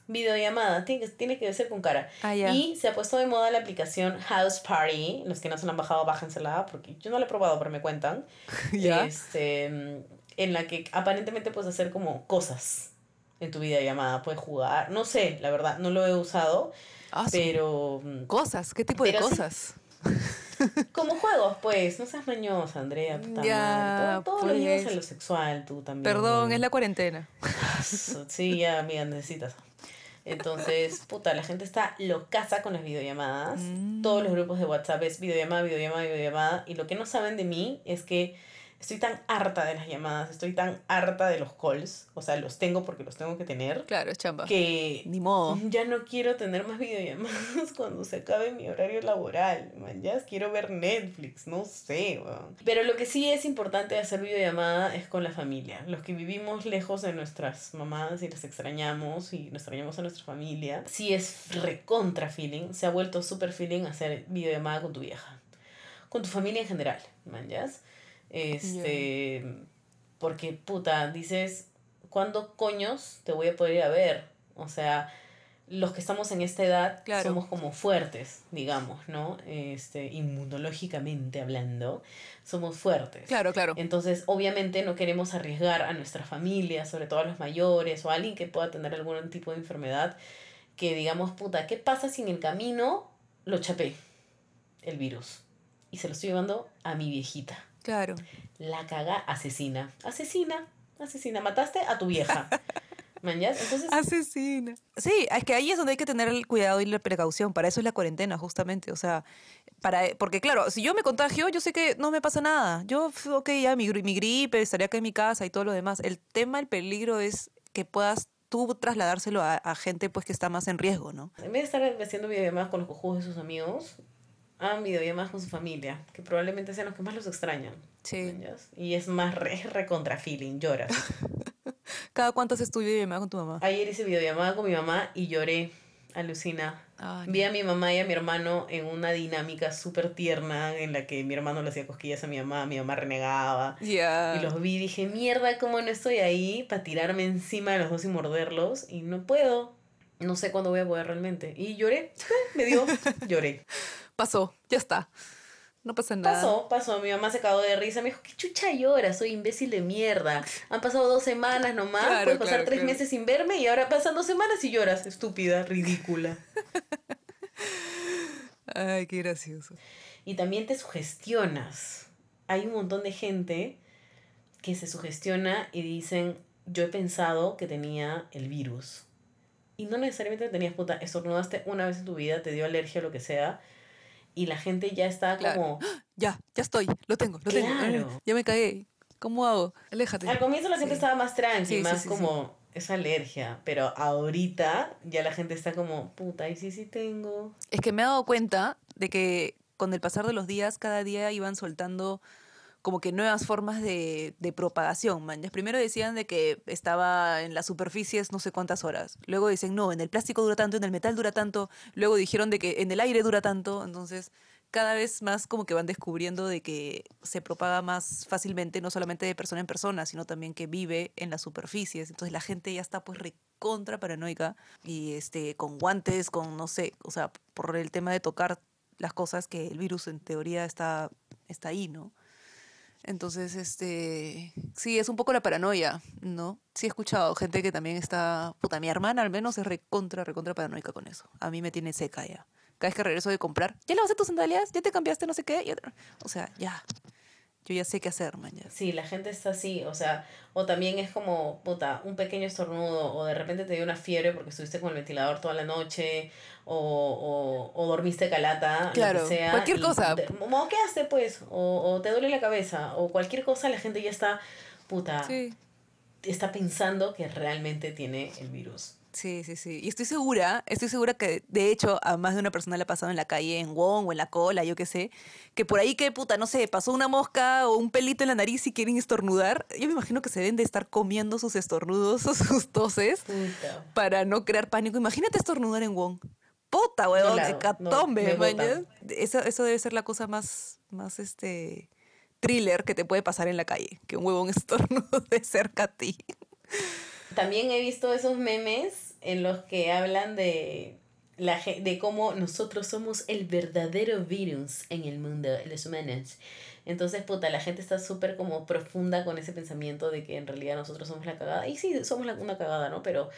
Videollamada, tiene que, tiene que ser con cara. Ah. Y se ha puesto de moda la aplicación House Party. Los que no se la han bajado, bájensela, porque yo no la he probado, pero me cuentan. ¿Ya? Este, en la que aparentemente puedes hacer como cosas en tu videollamada. Puedes jugar, no sé, la verdad, no lo he usado, Ah, pero mm, Cosas, ¿qué tipo de sí. cosas? como juegos, pues, no seas mañosa, Andrea. puta Ya, madre. Todo, todo lo llevas a pues. lo sexual, tú también. Perdón, ¿no? es la cuarentena. Sí, ya, amiga, necesitas. Entonces, puta, la gente está locaza con las videollamadas. Mm. Todos los grupos de WhatsApp es videollamada, videollamada, videollamada. Y lo que no saben de mí es que estoy tan harta de las llamadas, estoy tan harta de los calls. O sea, los tengo porque los tengo que tener. Claro, es chamba. Que Ni modo. ya no quiero tener más videollamadas cuando se acabe mi horario laboral. Man, ya quiero ver Netflix, no sé, weón. Pero lo que sí es importante de hacer videollamada es con la familia. Los que vivimos lejos de nuestras mamás y las extrañamos y nos extrañamos a nuestra familia, sí es recontra feeling. Se ha vuelto super feeling hacer videollamada con tu vieja. Con tu familia en general, man, Este. Porque, puta, dices, ¿cuándo coños te voy a poder ir a ver? O sea, los que estamos en esta edad Claro. somos como fuertes, digamos, ¿no? Este, inmunológicamente hablando, somos fuertes. Claro, claro. Entonces, obviamente no queremos arriesgar a nuestra familia, sobre todo a los mayores o a alguien que pueda tener algún tipo de enfermedad, que digamos, puta, ¿qué pasa si en el camino lo chapé? El virus. Y se lo estoy llevando a mi viejita. Claro. La caga asesina. Asesina, asesina. Mataste a tu vieja. Entonces, Asesina. Sí, es que ahí es donde hay que tener el cuidado y la precaución. Para eso es la cuarentena, justamente. O sea, para, porque claro, si yo me contagio, yo sé que no me pasa nada. Yo, ok, ya mi, mi gripe, estaría acá en mi casa y todo lo demás. El tema, el peligro es que puedas tú trasladárselo a, a gente pues que está más en riesgo, ¿no? en vez de estar haciendo videollamadas con los cojudos de sus amigos, hagan videollamadas con su familia, que probablemente sean los que más los extrañan. Sí. Y es más re, es recontra feeling, lloras. ¿Cada cuánto haces tu videollamada con tu mamá? Ayer hice videollamada con mi mamá y lloré. Alucina. Ay, Vi a mi mamá y a mi hermano en una dinámica súper tierna en la que mi hermano le hacía cosquillas a mi mamá, mi mamá renegaba. Ya. Y los vi y dije, mierda, ¿cómo no estoy ahí para tirarme encima de los dos y morderlos? Y no puedo. No sé cuándo voy a poder realmente. Y lloré. Me dio. Lloré. Pasó, ya está. No pasa nada. Pasó, pasó. Mi mamá se cagó de risa. Me dijo, ¿qué chucha lloras? Soy imbécil de mierda. Han pasado dos semanas nomás. Claro, Puedes pasar claro, tres claro. meses sin verme y ahora pasan dos semanas y lloras. Estúpida, ridícula. Ay, qué gracioso. Y también te sugestionas. Hay un montón de gente que se sugestiona y dicen, yo he pensado que tenía el virus. Y no necesariamente tenías puta, estornudaste una vez en tu vida, te dio alergia o lo que sea. Y la gente ya está Claro. como... Ya, ya estoy, lo tengo, lo tengo. Claro. Ay, Ya me cagué. ¿Cómo hago? Aléjate. Al comienzo la gente Sí. estaba más tranqui, Sí, más sí, como... Es alergia, pero ahorita ya la gente está como, puta, y sí, sí tengo. Es que me he dado cuenta de que con el pasar de los días, cada día iban soltando como que nuevas formas de, de propagación, man. Primero decían de que estaba en las superficies no sé cuántas horas. Luego dicen, no, en el plástico dura tanto, en el metal dura tanto. Luego dijeron de que en el aire dura tanto. Entonces, cada vez más como que van descubriendo de que se propaga más fácilmente, no solamente de persona en persona, sino también que vive en las superficies. Entonces la gente ya está pues recontra paranoica y este con guantes, con no sé, o sea, por el tema de tocar las cosas que el virus en teoría está, está ahí, ¿no? Entonces, este, sí, es un poco la paranoia, ¿no? Sí he escuchado gente que también está, puta, mi hermana al menos es recontra, recontra paranoica con eso. A mí me tiene seca ya. Cada vez que regreso de comprar, ¿ya lavaste tus sandalias? ¿Ya te cambiaste no sé qué? O sea, ya. Yo ya sé qué hacer, man. ya. Sí, la gente está así, o sea, o también es como, puta, un pequeño estornudo, o de repente te dio una fiebre porque estuviste con el ventilador toda la noche, o, o, o dormiste calata, Claro, lo que sea. cualquier cosa. Te, moqueaste, pues, o, o te duele la cabeza, o cualquier cosa, la gente ya está, puta, Sí. está pensando que realmente tiene el virus. Sí, sí, sí. Y estoy segura, estoy segura que de hecho a más de una persona le ha pasado en la calle, en Wong o en la cola, yo qué sé, que por ahí que puta, no sé, pasó una mosca o un pelito en la nariz y quieren estornudar. Yo me imagino que se deben de estar comiendo sus estornudos o sus toses Puta. para no crear pánico. Imagínate estornudar en Wong. Puta, huevón, No catombe, no. Eso, eso debe ser la cosa más, más este thriller que te puede pasar en la calle, que un huevón estornude cerca a ti. También he visto esos memes en los que hablan de la de cómo nosotros somos el verdadero virus en el mundo, los humanos. Entonces, puta, la gente está súper como profunda con ese pensamiento de que en realidad nosotros somos la cagada. Y sí, somos la- una cagada, ¿no? Pero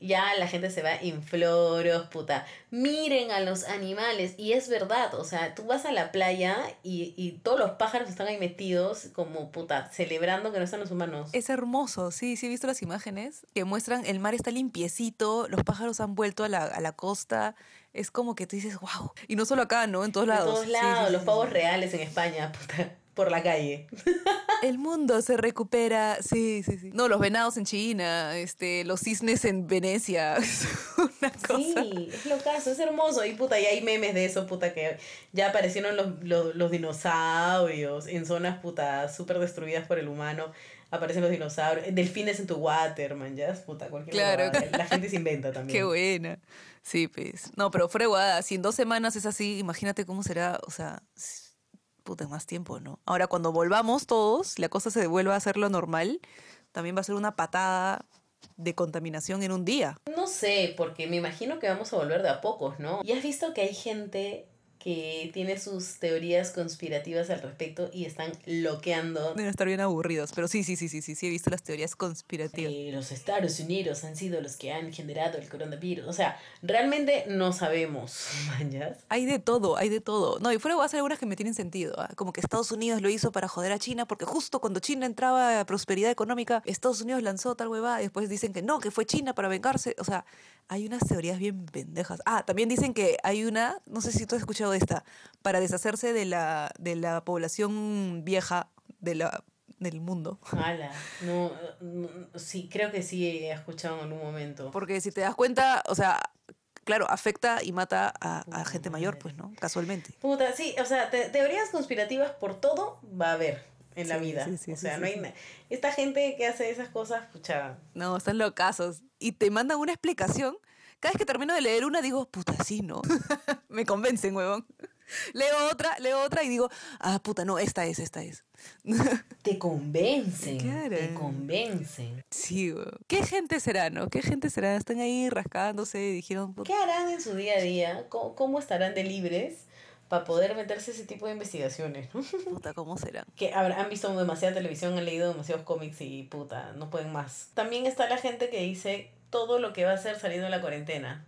ya la gente se va en floros, puta. Miren a los animales. Y es verdad, o sea, tú vas a la playa y, y todos los pájaros están ahí metidos como, puta, celebrando que no están los humanos. Es hermoso, sí, sí he visto las imágenes que muestran el mar está limpiecito, los pájaros han vuelto a la, a la costa, es como que tú dices, wow. Y no solo acá, ¿no? En todos lados. En todos lados, sí, los pavos reales en España, puta, por la calle. El mundo se recupera, sí, sí, sí. No, los venados en China, este, los cisnes en Venecia, es una cosa. Sí, es lo caso, es hermoso. Y puta, y hay memes de eso, puta, que ya aparecieron los, los, los dinosaurios en zonas, puta, súper destruidas por el humano. Aparecen los dinosaurios, delfines en tu water, man, ya, puta, cualquier Claro. La gente se inventa también. Qué buena. Sí, pues. No, pero fuera de guada, si en dos semanas es así, imagínate cómo será, o sea, puta, más tiempo, ¿no? Ahora, cuando volvamos todos, la cosa se vuelva a hacer lo normal, también va a ser una patada de contaminación en un día. No sé, porque me imagino que vamos a volver de a pocos, ¿no? Y has visto que hay gente que tiene sus teorías conspirativas al respecto y están loqueando. Deben estar bien aburridos, pero sí, sí, sí, sí, sí, sí, he visto las teorías conspirativas. los Estados Unidos han sido los que han generado el coronavirus. O sea, realmente no sabemos, manjas. Hay de todo, hay de todo. No, y fuera va a ser algunas que me tienen sentido. ¿ah? Como que Estados Unidos lo hizo para joder a China, porque justo cuando China entraba a prosperidad económica, Estados Unidos lanzó tal huevada y después dicen que no, que fue China para vengarse. O sea, hay unas teorías bien pendejas. Ah, también dicen que hay una, no sé si tú has escuchado de esta, para deshacerse de la, de la población vieja de la, del mundo. Ala, no, no, sí, creo que sí he escuchado en algún momento. Porque si te das cuenta, o sea, claro, afecta y mata a, a gente mayor, pues, ¿no? Casualmente. Puta, sí, o sea, te- teorías conspirativas por todo va a haber en la Sí, vida. sí, sí, o sea, no hay Esta gente que hace esas cosas, pucha, No, están locazos. Y te mandan una explicación. Cada vez que termino de leer una, digo, puta, sí, ¿no? Me convencen, huevón. Leo otra, leo otra y digo, ah, puta, no, esta es, esta es. te convencen, Claro. te convencen. Sí, huevón. ¿Qué gente será, no? ¿Qué gente será? Están ahí rascándose y dijeron, puta, ¿Qué harán en su día a día? ¿Cómo, cómo estarán de libres para poder meterse ese tipo de investigaciones? ¿no? puta, ¿cómo serán? que habrá- han visto demasiada televisión, han leído demasiados cómics y puta, no pueden más. También está la gente que dice todo lo que va a hacer saliendo de la cuarentena.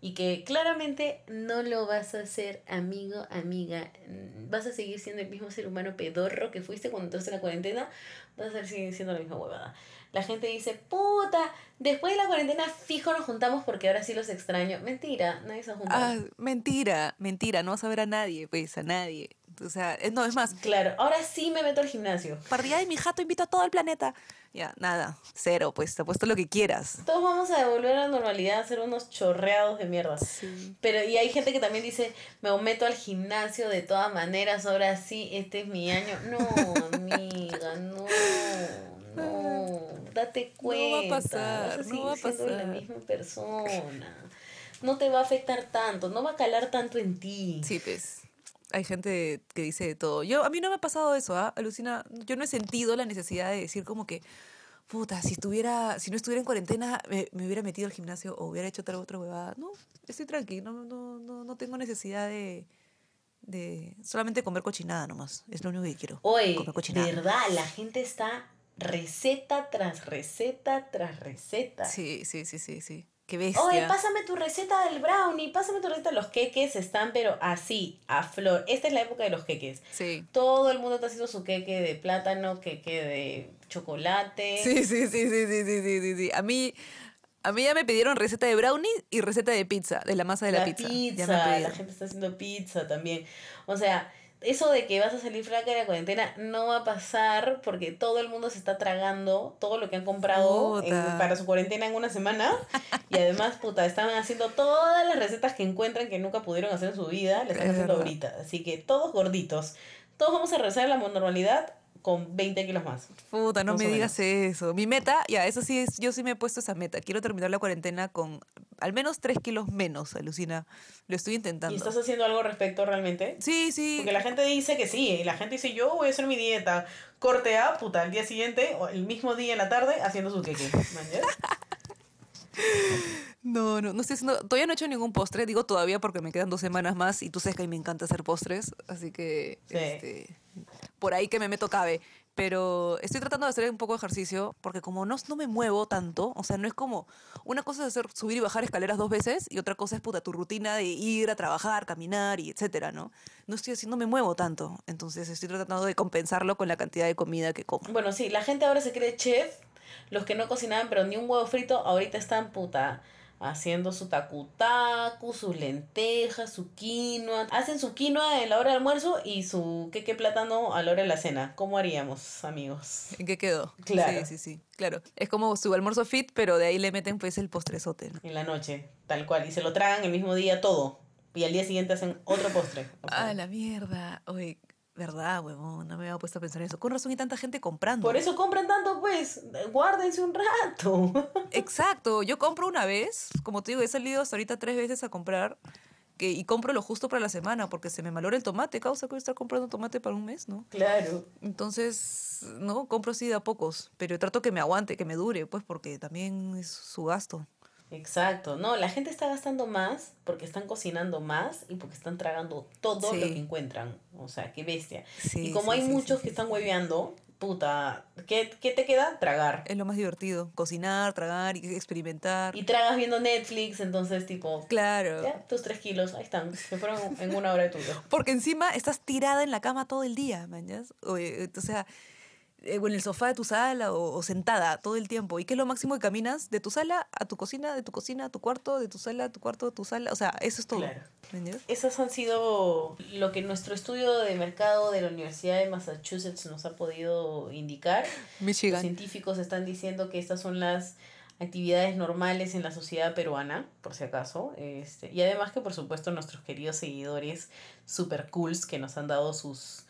Y que claramente no lo vas a hacer, amigo, amiga. Mm, Vas a seguir siendo el mismo ser humano pedorro que fuiste cuando entraste en la cuarentena. Vas a seguir siendo la misma huevada. La gente dice, puta, después de la cuarentena fijo nos juntamos porque ahora sí los extraño. Mentira, nadie se ha juntado. Ah, mentira, mentira, no vas a ver a nadie, pues, a nadie. O sea, es- no, es más, Claro, ahora sí me meto al gimnasio. parrilla de mi jato invito a todo el planeta. Ya, nada, cero, pues, te apuesto lo que quieras. Todos vamos a devolver a la normalidad, a ser unos chorreados de mierda. Sí. Pero, y hay gente que también dice, me meto al gimnasio de todas maneras, ahora sí, este es mi año. No, amiga, no, no, date No va a cuenta. pasar, vas a no va a siendo la pasar. misma persona. No te va a afectar tanto, no va a calar tanto en ti. Sí, pues. Hay gente que dice de todo. Yo, a mí no me ha pasado eso, ¿ah? Alucina. Yo no he sentido la necesidad de decir como que, puta, si estuviera, si no estuviera en cuarentena, me, me hubiera metido al gimnasio o hubiera hecho tal otra huevada. No, estoy tranquilo, no, no, no, no tengo necesidad de, de solamente comer cochinada nomás. Es lo único que quiero. Oye, cochinada. verdad, la gente está receta tras receta tras receta. Sí, sí, sí, sí, sí. Qué bestia. Oye, pásame tu receta del brownie, pásame tu receta. Los queques están, pero así, a flor. Esta es la época de los queques. Sí. Todo el mundo está haciendo su queque de plátano, queque de chocolate. Sí, sí, sí, sí, sí, sí, sí, sí. sí. A mí. A mí ya me pidieron receta de brownie y receta de pizza, de la masa de la, la pizza. la gente está haciendo pizza también. O sea, eso de que vas a salir flaca de la cuarentena no va a pasar porque todo el mundo se está tragando todo lo que han comprado en- para su cuarentena en una semana. Y además, puta, están haciendo todas las recetas que encuentran que nunca pudieron hacer en su vida, las están Es haciendo verdad. ahorita. Así que todos gorditos. Todos vamos a regresar a la normalidad con 20 kilos más. Puta, no Más me digas eso. Mi meta, ya, eso sí es, yo sí me he puesto esa meta. Quiero terminar la cuarentena con al menos tres kilos menos, alucina. Lo estoy intentando. ¿Y estás haciendo algo al respecto realmente? Sí, sí. Porque la gente dice que sí, y la gente dice yo voy a hacer mi dieta, corte A, puta, al día siguiente, o el mismo día en la tarde, haciendo su queque. No, no, no estoy haciendo, todavía no he hecho ningún postre, digo todavía porque me quedan dos semanas más y tú sabes que a mí me encanta hacer postres, así que Sí. este, por ahí que me meto cabe. Pero estoy tratando de hacer un poco de ejercicio porque como no, no me muevo tanto, o sea, no es como, una cosa es hacer, subir y bajar escaleras dos veces y otra cosa es puta tu rutina de ir a trabajar, caminar y etcétera, ¿no? No estoy haciendo, me muevo tanto, entonces estoy tratando de compensarlo con la cantidad de comida que como. Bueno, sí, la gente ahora se cree chef, los que no cocinaban pero ni un huevo frito, ahorita están puta haciendo su takutaku, sus lentejas, su quinoa. Hacen su quinoa en la hora del almuerzo y su queque plátano a la hora de la cena. ¿Cómo haríamos, amigos? ¿En qué quedó? Claro. Sí, sí, sí, claro. Es como su almuerzo fit, pero de ahí le meten pues el postrezote, ¿no? En la noche, tal cual. Y se lo tragan el mismo día todo. Y al día siguiente hacen otro postre. Ah, la mierda. Oye, verdad, huevón, no me había puesto a pensar en eso. Con razón hay tanta gente comprando. Por eso compran tanto, pues. Guárdense un rato. Exacto, yo compro una vez, como te digo, he salido hasta ahorita tres veces a comprar que, y compro lo justo para la semana porque se me malora el tomate, causa que voy a estar comprando tomate para un mes, ¿no? claro. Entonces, no, compro así de a pocos, pero trato que me aguante, que me dure, pues porque también es su gasto. Exacto, no, la gente está gastando más porque están cocinando más y porque están tragando todo Sí. lo que encuentran. O sea, qué bestia. Sí, y como sí, hay muchos que están hueveando, puta, ¿qué, qué te queda? Tragar. Es lo más divertido. Cocinar, tragar y experimentar. Y tragas viendo Netflix, entonces tipo, Claro. ya, tus tres kilos, ahí están, se fueron en una hora de tu vida. Porque encima estás tirada en la cama todo el día, mañas. O, o sea, o en el sofá de tu sala o, o sentada todo el tiempo. ¿Y qué es lo máximo que caminas? De tu sala a tu cocina, de tu cocina a tu cuarto, de tu sala a tu cuarto, de tu sala. O sea, eso es todo. Claro. Esas han sido lo que nuestro estudio de mercado de la Universidad de Massachusetts nos ha podido indicar. Los Michigan. científicos están diciendo que estas son las actividades normales en la sociedad peruana, por si acaso. Este, y además que, por supuesto, nuestros queridos seguidores super cools que nos han dado sus...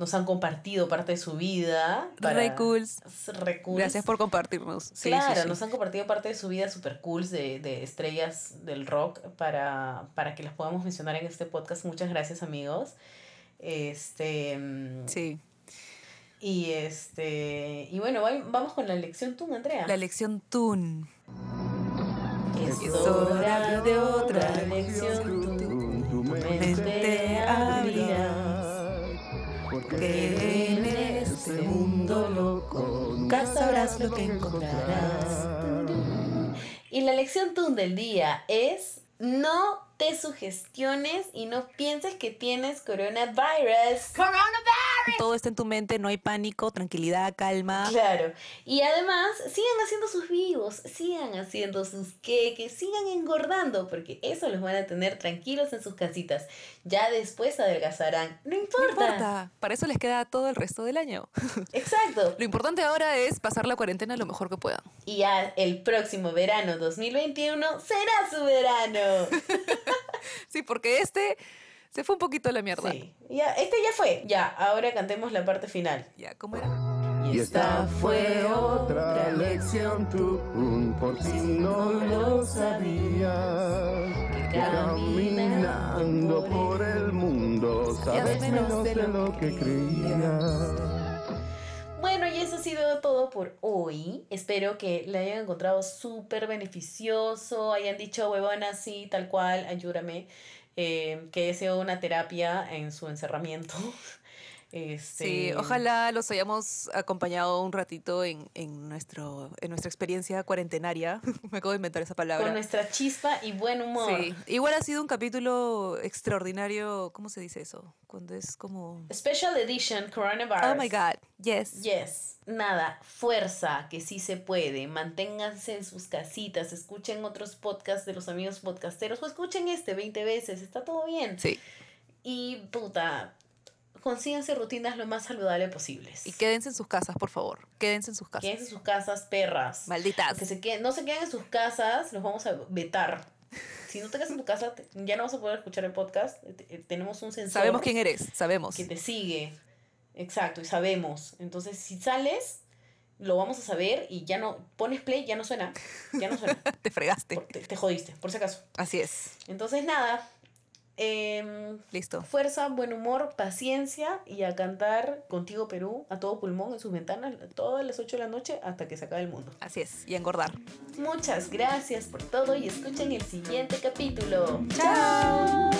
nos han compartido parte de su vida. Re cools. Re cools. Gracias por compartirnos. Sí, claro, sí. nos han compartido parte de su vida super cool de, de estrellas del rock para, para que las podamos mencionar en este podcast. Muchas gracias, amigos. Este. mm, Sí. Y este. Y bueno, va- vamos con la lección tú, Andrea. La lección Tun. es es hora de otra lección tú. Tu mente. Porque en este mundo loco nunca sabrás lo que encontrarás. Y la lección TUN del día es no te sugestiones y no pienses que tienes coronavirus. Todo está en tu mente, no hay pánico, tranquilidad, calma. Claro. Y además, sigan haciendo sus vivos, sigan haciendo sus queques, sigan engordando, porque eso los van a tener tranquilos en sus casitas. Ya después adelgazarán. No importa. No importa, para eso les queda todo el resto del año. Exacto. Lo importante ahora es pasar la cuarentena lo mejor que puedan. Y ya el próximo verano 2021 será su verano. Sí, porque este se fue un poquito a la mierda. Sí. Ya, este ya fue. Ya, ahora cantemos la parte final. Ya, ¿cómo era? Y esta fue otra lección tú, por si no lo sabías. Caminando por el mundo sabes menos de lo que creías. Bueno, y eso ha sido todo por hoy. Espero que le hayan encontrado súper beneficioso, hayan dicho, huevona, sí, tal cual, ayúdame. Eh, que sea una terapia en su encerramiento. Este, Sí, ojalá los hayamos acompañado un ratito en, en, nuestro, en nuestra experiencia cuarentenaria. Me acabo de inventar esa palabra. Con nuestra chispa y buen humor. Sí, igual ha sido un capítulo extraordinario. ¿Cómo se dice eso? Cuando es como. Special Edition Coronavirus. Oh my God, yes. Yes. Nada, fuerza, que sí se puede. Manténganse en sus casitas, escuchen otros podcasts de los amigos podcasteros o escuchen este 20 veces, está todo bien. Sí. Y puta, consíganse rutinas lo más saludable posibles. Y quédense en sus casas, por favor. Quédense en sus casas. Quédense en sus casas, perras. Malditas. Que se queden, no se queden en sus casas, los vamos a vetar. Si no te quedas en tu casa, te- ya no vas a poder escuchar el podcast. Eh, eh, Tenemos un sensor Sabemos quién eres, sabemos. que te sigue. Exacto, y sabemos. Entonces, si sales, lo vamos a saber y ya no pones play, ya no suena. Ya no suena. Te fregaste. Por- te, te jodiste, por si acaso. Así es. Entonces, nada. Em, Listo. fuerza, buen humor, paciencia y a cantar contigo Perú a todo pulmón en sus ventanas todas las 8 de la noche hasta que se acabe el mundo. Así es. Y engordar. Muchas gracias por todo y escuchen el siguiente capítulo. Chao.